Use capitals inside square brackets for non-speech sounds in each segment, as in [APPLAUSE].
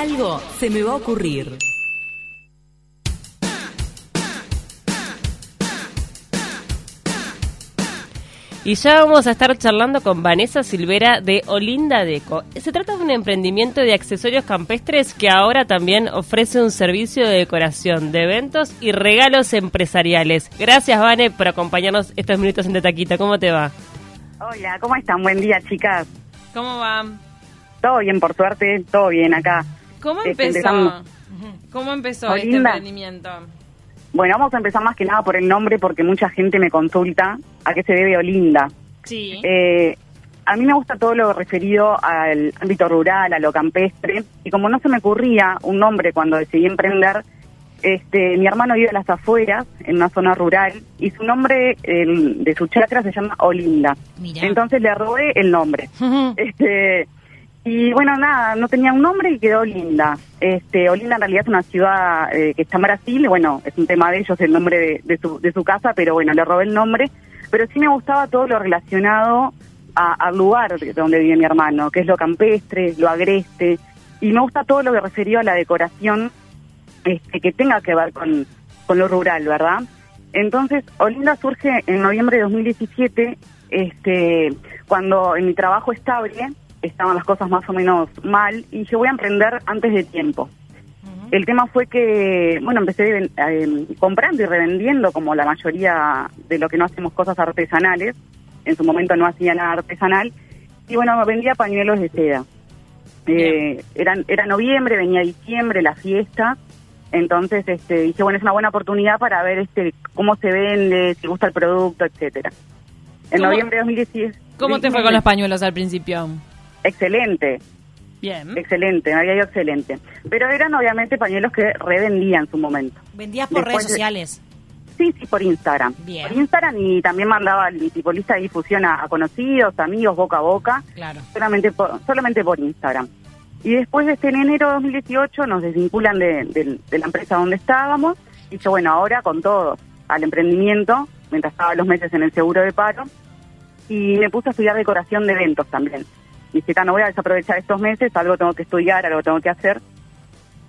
Algo se me va a ocurrir. Y ya vamos a estar charlando con Vanessa Silvera de Olinda Deco. Se trata de un emprendimiento de accesorios campestres que ahora también ofrece un servicio de decoración de eventos y regalos empresariales. Gracias, Vane, por acompañarnos estos minutos en Taquita. ¿Cómo te va? Hola, ¿cómo están? Buen día, chicas. ¿Cómo va? Todo bien, por suerte, todo bien acá. ¿Cómo Este, empezó? empezamos. ¿Cómo empezó este Olinda. emprendimiento? Bueno, vamos a empezar más que nada por el nombre porque mucha gente me consulta a qué se debe Olinda. Sí. Eh, a mí me gusta todo lo referido al ámbito rural, a lo campestre, y como no se me ocurría un nombre cuando decidí emprender, este, mi hermano vive a las afueras, en una zona rural, y su nombre el- de su chacra se llama Olinda. Mirá. Entonces le robé el nombre. [LAUGHS] Este, y bueno, nada, no tenía un nombre y quedó Olinda. Este, Olinda en realidad es una ciudad eh, que está en Brasil, bueno, es un tema de ellos el nombre de, su, de su casa, pero bueno, le robé el nombre. Pero sí me gustaba todo lo relacionado a- al lugar de donde vive mi hermano, que es lo campestre, lo agreste, y me gusta todo lo que referido a la decoración este, que tenga que ver con, con lo rural, ¿verdad? Entonces, Olinda surge en noviembre de 2017, este, cuando en mi trabajo estable estaban las cosas más o menos mal y yo voy a emprender antes de tiempo. El tema fue que, bueno, empecé eh, comprando y revendiendo como la mayoría de lo que no hacemos cosas artesanales. En su momento no hacía nada artesanal. Y bueno, vendía pañuelos de seda. Eh, era, era noviembre, venía diciembre, la fiesta. Entonces este, dije, bueno, es una buena oportunidad para ver este cómo se vende, si gusta el producto, etcétera. En ¿Cómo- noviembre de 2010. ¿Cómo te fue con los pañuelos al principio? Excelente, Bien. excelente, me había ido excelente. Pero eran obviamente pañuelos que revendía en su momento. ¿Vendías por Después redes de- sociales? Sí, sí, por Instagram. Bien. Por Instagram y también mandaba mi tipo lista de difusión a, a conocidos, amigos, boca a boca, Claro. solamente por, solamente por Instagram. Y después de este en enero de 2018 nos desvinculan de, de- de la empresa donde estábamos y yo, bueno, ahora con todo al emprendimiento, mientras estaba los meses en el seguro de paro, y me puse a estudiar decoración de eventos también. Dije, "Ta, no voy a desaprovechar estos meses, algo tengo que estudiar, algo tengo que hacer.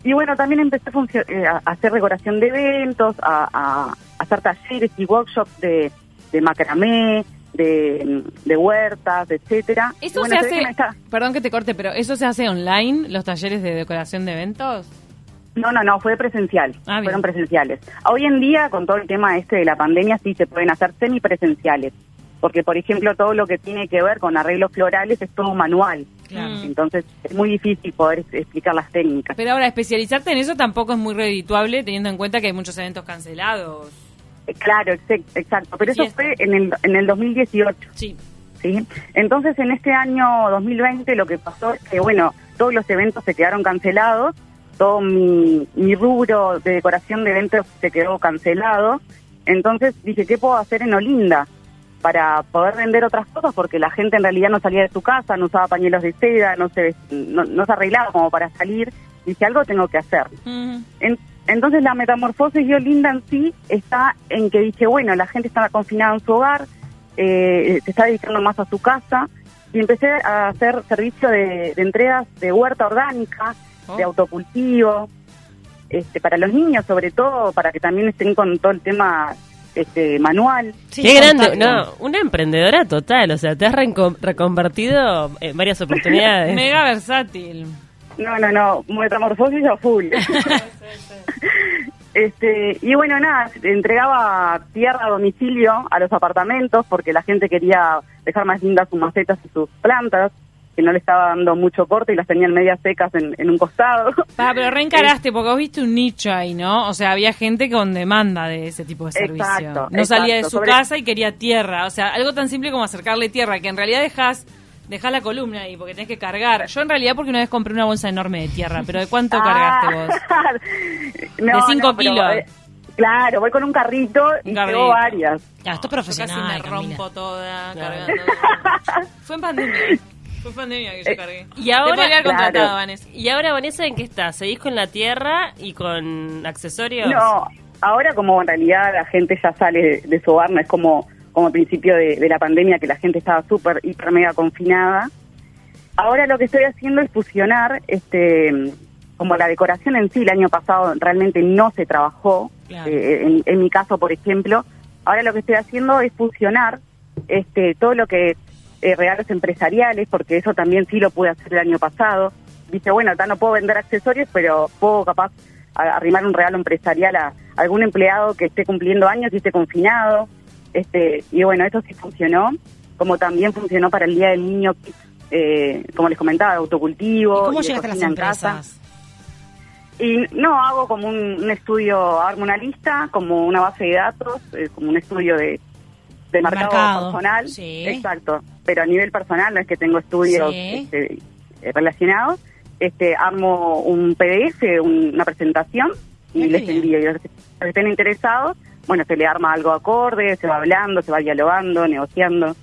Y bueno, también empecé a, eh, a hacer decoración de eventos, a, a hacer talleres y workshops de, de macramé, de, de huertas, etcétera. ¿Eso bueno, se que hace, perdón que te corte, pero ¿eso se hace online, los talleres de decoración de eventos? No, no, no, fue presencial. Ah. Fueron presenciales. Hoy en día, con todo el tema este de la pandemia, sí se pueden hacer semipresenciales. Porque, por ejemplo, todo lo que tiene que ver con arreglos florales es todo manual. Claro. Entonces, es muy difícil poder explicar las técnicas. Pero ahora, especializarte en eso tampoco es muy redituable, teniendo en cuenta que hay muchos eventos cancelados. Eh, Claro, ex- exacto. Pero eso fue en el, en el 2018. Sí. ¿sí? Entonces, en este año 2020 lo que pasó es que, bueno, todos los eventos se quedaron cancelados, todo mi, mi rubro de decoración de eventos se quedó cancelado. Entonces dije, ¿qué puedo hacer en Olinda para poder vender otras cosas? Porque la gente en realidad no salía de su casa, no usaba pañuelos de seda, no se, no, no se arreglaba como para salir. Dije, algo tengo que hacer. En- entonces la metamorfosis de Olinda en sí está en que dije, bueno, la gente está confinada en su hogar, eh, se está dedicando más a su casa y empecé a hacer servicio de, de entregas de huerta orgánica, Oh. de autocultivo, este, para los niños sobre todo, para que también estén con todo el tema este, manual. Sí, Qué grande, no, una emprendedora total, o sea, te has reconvertido en varias oportunidades. [LAUGHS] Mega versátil. No, no, no, metamorfosis a full. [LAUGHS] este, y bueno, nada, entregaba tierra a domicilio a los apartamentos porque la gente quería dejar más lindas sus macetas y sus plantas, que no le estaba dando mucho corte y las tenían medias secas en, en un costado. [LAUGHS] Pa, pero reencaraste, porque vos viste un nicho ahí, ¿no? O sea, había gente con demanda de ese tipo de servicio. Exacto, no salía de su sobre- casa y quería tierra. O sea, algo tan simple como acercarle tierra, que en realidad dejas dejas la columna ahí, porque tenés que cargar. Yo en realidad porque una vez compré una bolsa enorme de tierra, pero ¿de cuánto [LAUGHS] cargaste vos? [LAUGHS] Ah, De no, cinco no, pero, kilos. eh, claro, voy con un carrito y llevo carrito. varias. Ya, esto es Yo profesional, casi me Camila. rompo toda Claro. cargando. Fue en pandemia. Fue pandemia que yo Eh, cargué. y ahora- Te contratado, Claro. Vanessa. Y ahora, Vanessa, ¿en qué estás? ¿Seguís con la tierra y con accesorios? No, ahora como en realidad la gente ya sale de, de su hogar, no es como, como al principio de, de la pandemia que la gente estaba súper, hiper, mega confinada. Ahora lo que estoy haciendo es fusionar este como la decoración en sí el año pasado realmente no se trabajó, Claro. eh, en, en mi caso, por ejemplo, ahora lo que estoy haciendo es fusionar este, todo lo que eh, regalos empresariales, porque eso también sí lo pude hacer el año pasado. Dice, bueno, acá no puedo vender accesorios, pero puedo capaz arrimar un regalo empresarial a algún empleado que esté cumpliendo años y esté confinado. Este, y bueno, eso sí funcionó, como también funcionó para el Día del Niño, eh, como les comentaba, de autocultivo. ¿Y cómo y llegaste a las empresas? Y no, hago como un, un estudio, armo una lista, como una base de datos, eh, como un estudio de, de mercado, Mercado, personal. sí. Exacto, pero a nivel personal no es que tengo estudios Sí. este, eh, relacionados. Este, armo un PDF, un- una presentación y les bien. envío. Y los que estén interesados, bueno, se le arma algo acorde, se va hablando, se va dialogando, negociando.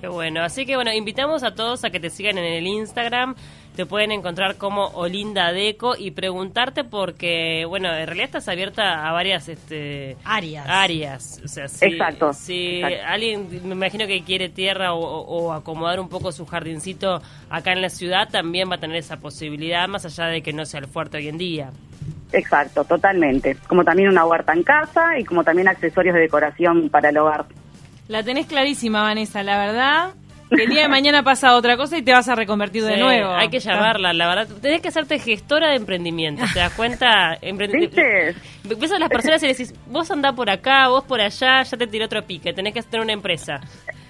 Qué bueno. Así que bueno, invitamos a todos a que te sigan en el Instagram. Te pueden encontrar como Olinda Deco y preguntarte porque, bueno, en realidad estás abierta a varias este, Áreas. áreas. O sea, si, Exacto, Si exacto. alguien, me imagino que quiere tierra o, o- o acomodar un poco su jardincito acá en la ciudad, también va a tener esa posibilidad, más allá de que no sea el fuerte hoy en día. Exacto, totalmente. Como también una huerta en casa y como también accesorios de decoración para el hogar. La tenés clarísima, Vanessa, la verdad. Que el día de mañana pasa otra cosa y te vas a reconvertir de nuevo. Hay que llamarla, la verdad. Tenés que hacerte gestora de emprendimiento, ¿te das cuenta? Emprendi- ¿Viste? Ves a las personas y le decís, vos andá por acá, vos por allá, ya te tiró otro pique, tenés que tener una empresa.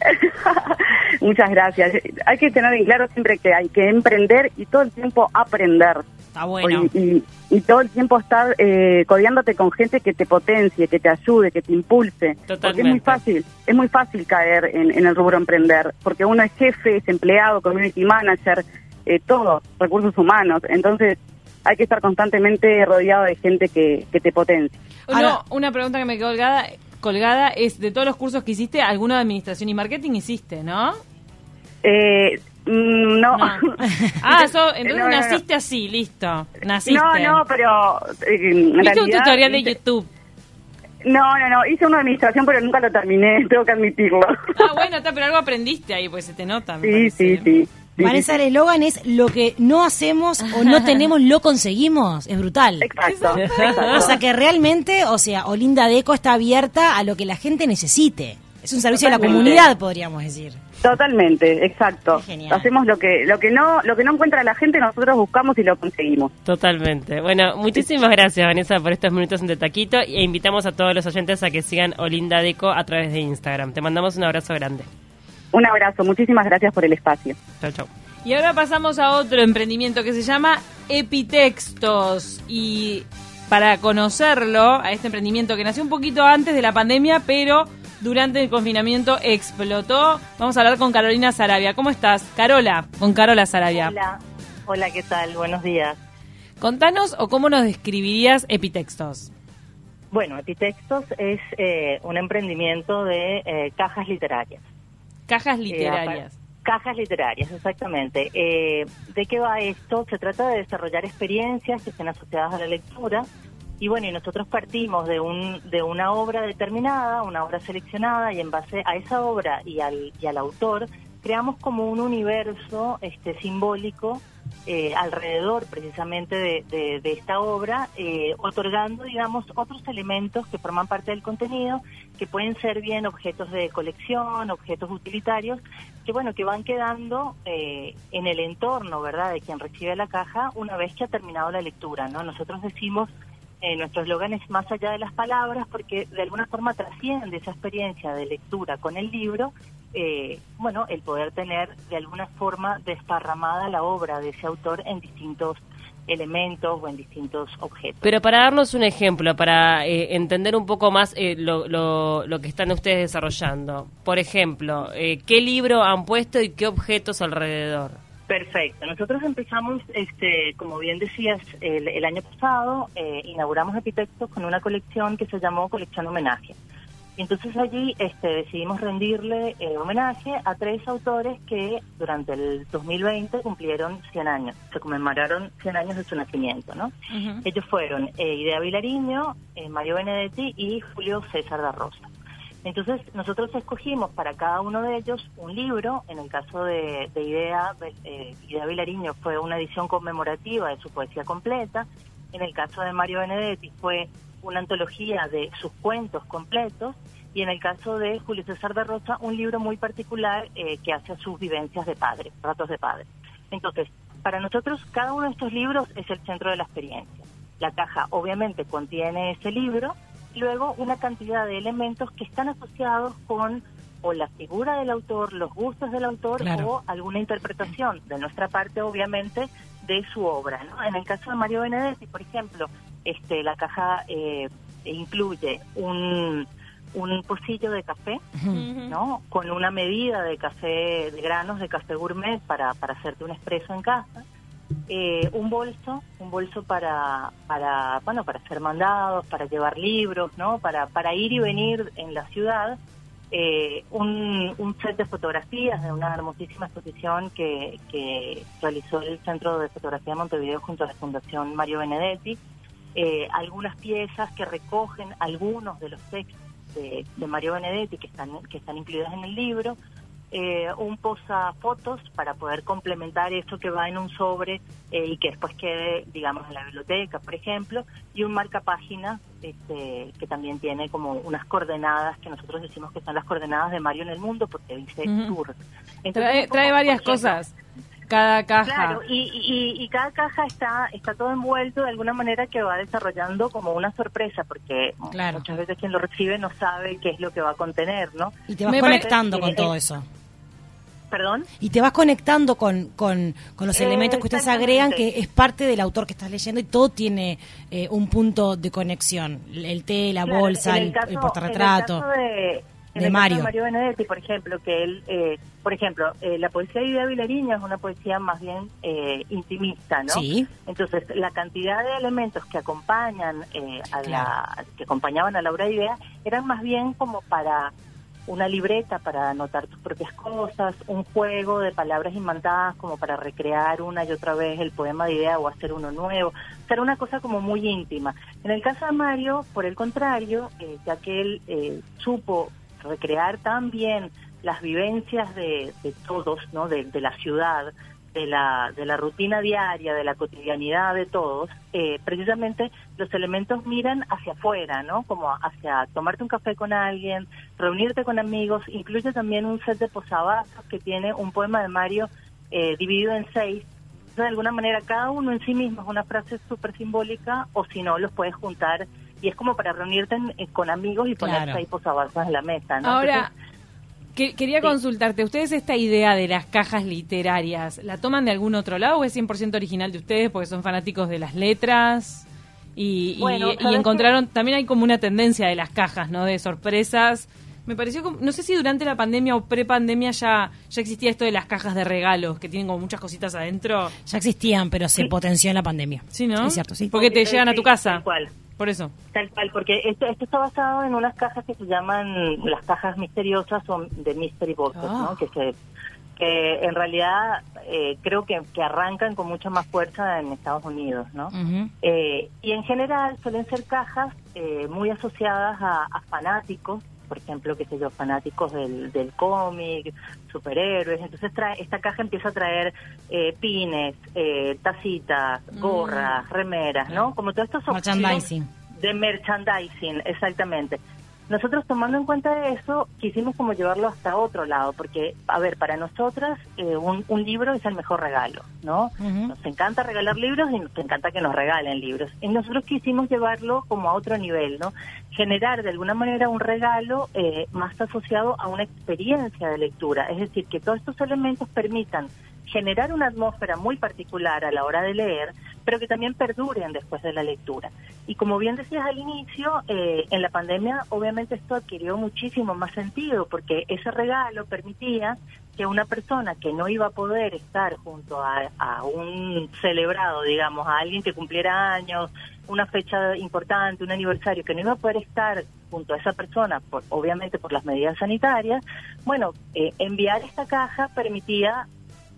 [LAUGHS] Muchas gracias. Hay que tener en claro siempre que hay que emprender y todo el tiempo aprender. Está bueno. Y, y- y todo el tiempo estar eh, codeándote con gente que te potencie, que te ayude, que te impulse. Porque es Totalmente. muy fácil, es muy fácil caer en, en el rubro emprender, porque uno es jefe, es empleado, community manager, eh, todo, recursos humanos. Entonces hay que estar constantemente rodeado de gente que, que te potencie. No, Ahora- una pregunta que me quedó colgada, colgada es, de todos los cursos que hiciste, alguno de administración y marketing hiciste, ¿no? Eh, mm, no. No. [LAUGHS] Ah, entonces No, no, no. naciste así, listo. Naciste. No, no, pero eh, ¿Viste un tutorial de hice- YouTube? No, no, no, hice una administración, pero nunca lo terminé, [LAUGHS] tengo que admitirlo. Ah, bueno, está, pero algo aprendiste ahí, pues se te nota. sí, sí, sí, sí. Vanessa, el eslogan es lo que no hacemos o no [LAUGHS] tenemos, lo conseguimos. Es brutal. Exacto, O exacto. sea que realmente, o sea, Olinda Deco está abierta a lo que la gente necesite. Es un servicio a la comunidad, podríamos decir. Totalmente, exacto. Genial. Hacemos lo que lo que no lo que no encuentra la gente, nosotros buscamos y lo conseguimos. Totalmente. Bueno, muchísimas gracias, Vanessa, por estos minutos en De Taquito e invitamos a todos los oyentes a que sigan Olinda Deco a través de Instagram. Te mandamos un abrazo grande. Un abrazo, muchísimas gracias por el espacio. Chau, chau. Y ahora pasamos a otro emprendimiento que se llama Epitextos. Y para conocerlo, a este emprendimiento que nació un poquito antes de la pandemia, pero durante el confinamiento explotó, vamos a hablar con Carolina Sarabia. ¿Cómo estás? Carola, con Carola Sarabia. Hola, hola, ¿qué tal? Buenos días. Contanos o cómo nos describirías Epitextos. Bueno, Epitextos es eh, un emprendimiento de eh, cajas literarias. Cajas Eh, literarias. cajas literarias, exactamente. Eh, ¿De qué va esto? Se trata de desarrollar experiencias que estén asociadas a la lectura. Y bueno, y nosotros partimos de, un, de una obra determinada, una obra seleccionada, y en base a esa obra y al, y al autor, creamos como un universo este, simbólico eh, alrededor precisamente de, de- de esta obra, eh, otorgando, digamos, otros elementos que forman parte del contenido, que pueden ser bien objetos de colección, objetos utilitarios, que bueno, que van quedando eh, en el entorno, ¿verdad?, de quien recibe la caja una vez que ha terminado la lectura, ¿no? Nosotros decimos, eh, nuestro eslogan es más allá de las palabras, porque de alguna forma trasciende esa experiencia de lectura con el libro, eh, bueno, el poder tener de alguna forma desparramada la obra de ese autor en distintos elementos o en distintos objetos. Pero para darnos un ejemplo, para eh, entender un poco más eh, lo, lo- lo que están ustedes desarrollando. Por ejemplo, eh, ¿qué libro han puesto y qué objetos alrededor? Perfecto. Nosotros empezamos, este, como bien decías, el, el año pasado eh, inauguramos Epitextos con una colección que se llamó Colección Homenaje. Y entonces allí este, decidimos rendirle eh, homenaje a tres autores que durante el 2020 cumplieron 100 años, se conmemoraron 100 años de su nacimiento, ¿no? Ellos fueron eh, Idea Vilariño, eh, Mario Benedetti y Julio César da Rosa. Entonces, nosotros escogimos para cada uno de ellos un libro. En el caso de, de Idea, eh, Idea Vilariño fue una edición conmemorativa de su poesía completa. En el caso de Mario Benedetti fue una antología de sus cuentos completos. Y en el caso de Julio César de Rosa, un libro muy particular eh, que hace sus vivencias de padre, ratos de padre. Entonces, para nosotros, cada uno de estos libros es el centro de la experiencia. La caja obviamente contiene ese libro luego una cantidad de elementos que están asociados con o la figura del autor, los gustos del autor o alguna interpretación de nuestra parte, obviamente, de su obra. ¿no? En el caso de Mario Benedetti, por ejemplo, este, la caja eh, incluye un, un pocillo de café, ¿no? Con una medida de café, de granos de café gourmet para, para hacerte un expreso en casa eh, un bolso, un bolso para, para, bueno, para hacer mandados, para llevar libros, ¿no? Para, para ir y venir en la ciudad. Eh, un, un, set de fotografías de una hermosísima exposición que, que realizó el Centro de Fotografía de Montevideo junto a la Fundación Mario Benedetti. Eh, algunas piezas que recogen algunos de los textos de, Mario Benedetti que están, que están incluidos en el libro eh, un posa fotos para poder complementar eso que va en un sobre eh, y que después quede, digamos, en la biblioteca, por ejemplo, y un marca página este, que también tiene como unas coordenadas que nosotros decimos que son las coordenadas de Mario en el mundo porque dice tour. trae, trae varias cosas cada caja. Claro, y, y, cada caja está está todo envuelto de alguna manera que va desarrollando como una sorpresa, porque muchas veces quien lo recibe no sabe qué es lo que va a contener, ¿no? Y te vas conectando con todo eso. ¿Perdón? Y te vas conectando con, con, los elementos que ustedes agregan, que es parte del autor que estás leyendo y todo tiene eh, un punto de conexión. El té, la bolsa, el, el, portarretrato. de, de Mario. Mario Benedetti, por ejemplo, que él, eh, por ejemplo, eh, la poesía de Idea Vilariño es una poesía más bien intimista, ¿no? Sí. Entonces, la cantidad de elementos que acompañan a la, que acompañaban a la obra de Idea eran más bien como para una libreta para anotar tus propias cosas, un juego de palabras imantadas como para recrear una y otra vez el poema de idea o hacer uno nuevo. O una cosa como muy íntima. En el caso de Mario, por el contrario, eh, ya que él eh, supo recrear también las vivencias de, todos, ¿no? de la ciudad, de la, de la rutina diaria, de la cotidianidad de todos, eh, precisamente los elementos miran hacia afuera, ¿no? Como hacia tomarte un café con alguien, reunirte con amigos, incluye también un set de posavasos que tiene un poema de Mario eh, dividido en seis. de alguna manera, cada uno en sí mismo es una frase súper simbólica, o si no, los puedes juntar y es como para reunirte eh, con amigos y poner seis posavasos en la mesa, ¿no? Ahora, quería consultarte, ¿ustedes esta idea de las cajas literarias, la toman de algún otro lado o es 100% original de ustedes porque son fanáticos de las letras? Y, y, encontraron, también hay como una tendencia de las cajas, ¿no? De sorpresas. Me pareció, como, no sé si durante la pandemia o pre-pandemia ya, ya existía esto de las cajas de regalos, que tienen como muchas cositas adentro. Ya existían, pero se potenció en la pandemia. Sí, ¿no? Es cierto, sí. Porque te llegan a tu casa. ¿Cuál? Por eso. Tal cual, porque esto, esto está basado en unas cajas que se llaman las cajas misteriosas o de mystery boxes, ¿no? Ah. Que se que en realidad eh, creo que, que, arrancan con mucha más fuerza en Estados Unidos, ¿no? eh, y en general suelen ser cajas eh, muy asociadas a, a, fanáticos, por ejemplo, qué sé yo, fanáticos del, del cómic, superhéroes. Entonces trae, esta caja empieza a traer eh, pines, eh, tacitas, mm. gorras, remeras, ¿no? Como todos estos Merchandising. De merchandising, exactamente. Nosotros tomando en cuenta eso, quisimos como llevarlo hasta otro lado, porque, a ver, para nosotras eh, un, un, libro es el mejor regalo, ¿no? Nos encanta regalar libros y nos encanta que nos regalen libros. Y nosotros quisimos llevarlo como a otro nivel, ¿no? Generar de alguna manera un regalo eh, más asociado a una experiencia de lectura, es decir, que todos estos elementos permitan generar una atmósfera muy particular a la hora de leer, pero que también perduren después de la lectura. Y como bien decías al inicio, eh, en la pandemia obviamente esto adquirió muchísimo más sentido, porque ese regalo permitía que una persona que no iba a poder estar junto a, un celebrado, digamos, a alguien que cumpliera años, una fecha importante, un aniversario, que no iba a poder estar junto a esa persona, por, obviamente por las medidas sanitarias, bueno, eh, enviar esta caja permitía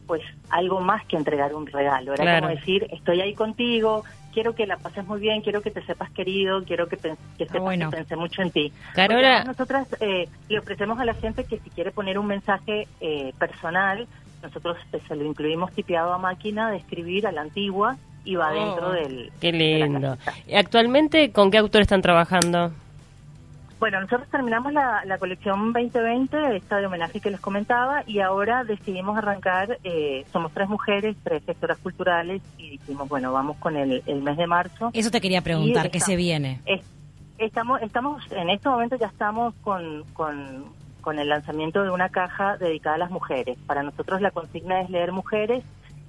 pues algo más que entregar un regalo, era Claro. como decir, estoy ahí contigo, quiero que la pases muy bien, quiero que te sepas querido, quiero que, que sepas bueno. que pensé mucho en ti. Porque además nosotras eh, le ofrecemos a la gente que si quiere poner un mensaje eh, personal, nosotros eh, se lo incluimos tipeado a máquina de escribir a la antigua y va Oh, dentro del... Qué de la lindo. cajita. ¿Y Actualmente, ¿con qué autor están trabajando? Bueno, nosotros terminamos la, la colección 2020, esta de homenaje que les comentaba, y ahora decidimos arrancar, eh, somos tres mujeres, tres gestoras culturales, y dijimos, bueno, vamos con el, el mes de marzo. Eso te quería preguntar, ¿qué se viene? Es- estamos, estamos, en este momento ya estamos con, con, con el lanzamiento de una caja dedicada a las mujeres. Para nosotros la consigna es leer mujeres,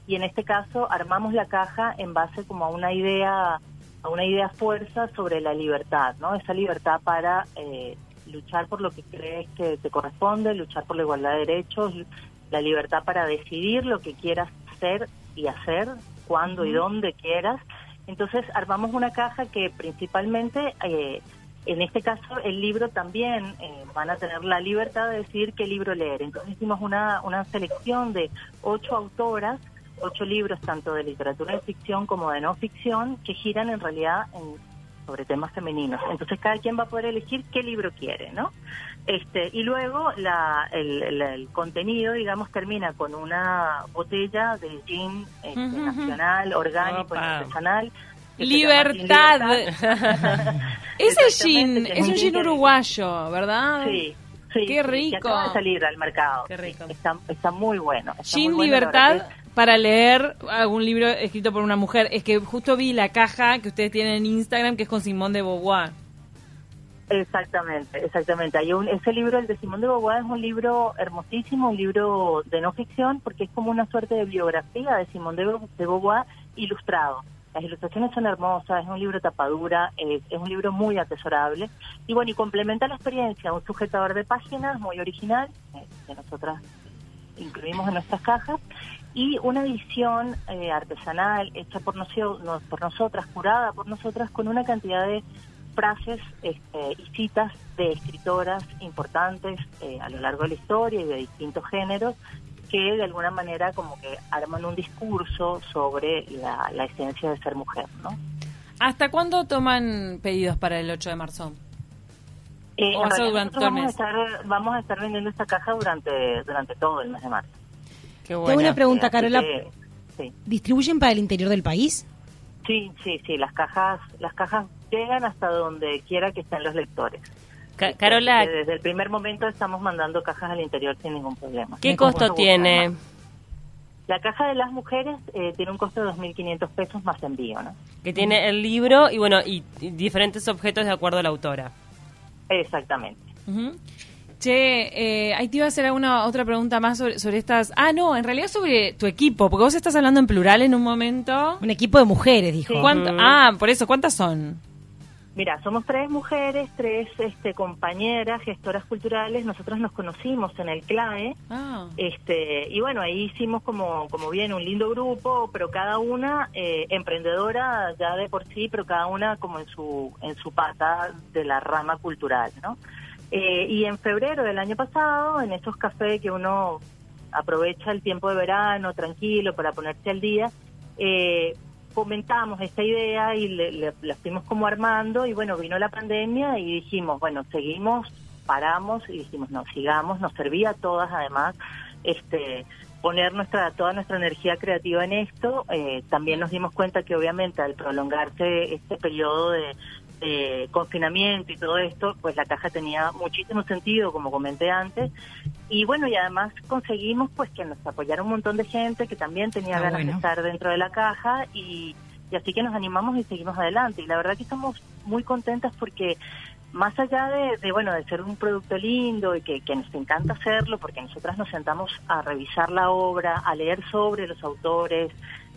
y en este caso armamos la caja en base como a una idea a una idea fuerza sobre la libertad, ¿no? Esa libertad para eh, luchar por lo que crees que te corresponde, luchar por la igualdad de derechos, la libertad para decidir lo que quieras ser y hacer, cuando y dónde quieras. Entonces armamos una caja que principalmente, eh, en este caso, el libro también eh, van a tener la libertad de decidir qué libro leer. Entonces hicimos una, una selección de ocho autoras ocho libros tanto de literatura de ficción como de no ficción que giran en realidad en- sobre temas femeninos. Entonces cada quien va a poder elegir qué libro quiere, ¿no? Este y luego la, el, el- el contenido, digamos, termina con una botella de gin este, nacional, orgánico Opa. artesanal. Libertad. Libertad. [LAUGHS] Ese gin es un gin uruguayo, ¿verdad? Sí. Sí, Qué rico. Que acaba de salir al mercado. Qué rico. Está, está muy bueno. está Gin muy bueno, Libertad para leer algún libro escrito por una mujer. Es que justo vi la caja que ustedes tienen en Instagram que es con Simón de Beauvoir. Exactamente, exactamente. Hay un, ese libro, el de Simón de Beauvoir, es un libro hermosísimo, un libro de no ficción, porque es como una suerte de biografía de Simón de, de Beauvoir ilustrado. Las ilustraciones son hermosas, es un libro tapadura, es, es un libro muy atesorable. Y bueno, y complementa la experiencia, un sujetador de páginas muy original, eh, que nosotras incluimos en nuestras cajas, y una edición eh, artesanal hecha por, nocio- no- por nosotras, curada por nosotras, con una cantidad de frases este, y citas de escritoras importantes eh, a lo largo de la historia y de distintos géneros que de alguna manera como que arman un discurso sobre la, esencia de ser mujer, ¿no? ¿Hasta cuándo toman pedidos para el 8 de marzo? Eh, O en eso realidad durante nosotros todo el vamos, a estar, vamos a estar vendiendo esta caja durante, durante todo el mes de marzo. Qué Tengo una pregunta, Así Carola. que, sí. ¿Distribuyen para el interior del país? Sí, sí, sí, las cajas, las cajas llegan hasta donde quiera que estén los lectores. Ca- Este, Carola, Desde el primer momento estamos mandando cajas al interior sin ningún problema. ¿qué costo tiene? La caja de las mujeres eh, tiene un costo de 2.500 pesos más envío, ¿no? Que tiene el libro y bueno, y, y diferentes objetos de acuerdo a la autora. Exactamente. Ujú. Che, eh, ahí te iba a hacer alguna otra pregunta más sobre, sobre estas... Ah, no, en realidad sobre tu equipo, porque vos estás hablando en plural en un momento. Un equipo de mujeres, dijo. Sí. ¿Cuánto- Ujú. Ah, por eso, ¿cuántas son? Mira, somos tres mujeres, tres este, compañeras, gestoras culturales. Nosotros nos conocimos en el CLAE. Ah. Este, y bueno, ahí hicimos como, como bien un lindo grupo, pero cada una eh, emprendedora ya de por sí, pero cada una como en su, en su pata de la rama cultural, ¿no? Eh, y en febrero del año pasado, en esos cafés que uno aprovecha el tiempo de verano tranquilo para ponerse al día, eh, comentamos esta idea y le, le- la fuimos como armando y bueno, vino la pandemia y dijimos, bueno, seguimos, paramos y dijimos, no, sigamos, nos servía a todas además este poner nuestra toda nuestra energía creativa en esto. Eh, también nos dimos cuenta que obviamente al prolongarse este periodo de, de confinamiento y todo esto, pues la caja tenía muchísimo sentido, como comenté antes. Y bueno, y además conseguimos pues que nos apoyara un montón de gente que también tenía Ah, ganas bueno. de estar dentro de la caja y, y así que nos animamos y seguimos adelante. Y la verdad que estamos muy contentas porque más allá de, de, bueno de ser un producto lindo y que, que nos encanta hacerlo porque nosotras nos sentamos a revisar la obra, a leer sobre los autores,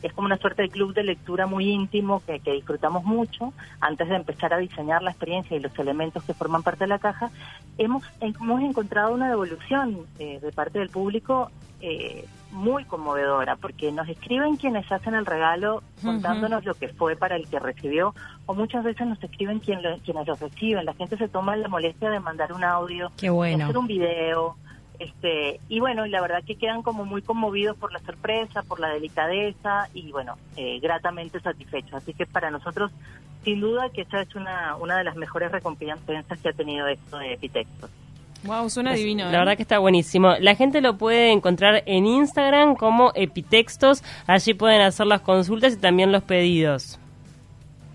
es como una suerte de club de lectura muy íntimo que, que disfrutamos mucho antes de empezar a diseñar la experiencia y los elementos que forman parte de la caja, hemos, hemos encontrado una devolución eh, de parte del público eh, muy conmovedora, porque nos escriben quienes hacen el regalo contándonos lo que fue para el que recibió, o muchas veces nos escriben quien lo- quienes lo reciben. La gente se toma la molestia de mandar un audio, Qué bueno. hacer un video. Este, y bueno, y la verdad que quedan como muy conmovidos por la sorpresa, por la delicadeza y bueno, eh, gratamente satisfechos. Así que para nosotros, sin duda que esa es una, una de las mejores recompensas que ha tenido esto de Epitextos. Wow, suena divino. La ¿eh? verdad que está buenísimo. La gente lo puede encontrar en Instagram como Epitextos. Allí pueden hacer las consultas y también los pedidos.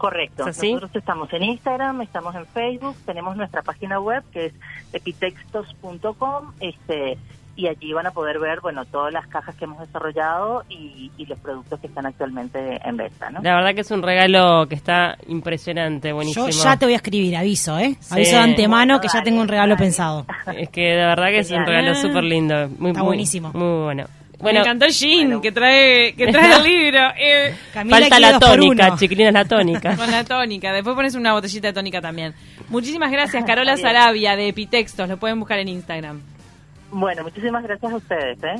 Correcto. Nosotros estamos en Instagram, estamos en Facebook, tenemos nuestra página web que es epitextos.com, este y allí van a poder ver, bueno, todas las cajas que hemos desarrollado y, y los productos que están actualmente en venta, ¿no? La verdad que es un regalo que está impresionante, buenísimo. Yo ya te voy a escribir, aviso, ¿eh? Sí. Aviso de antemano Bueno, que ya tengo un regalo dale. pensado. Es que de verdad que es un regalo súper lindo. Muy, Está muy- buenísimo. Muy bueno. Me Bueno, encantó Jean, Bueno. que trae, que trae el libro. [LAUGHS] eh, falta la tónica, chiquilina, la tónica. con la tónica. Después pones una botellita de tónica también. Muchísimas gracias, Carola Bien. Sarabia, de Epitextos. Lo pueden buscar en Instagram. Bueno, muchísimas gracias a ustedes, ¿eh?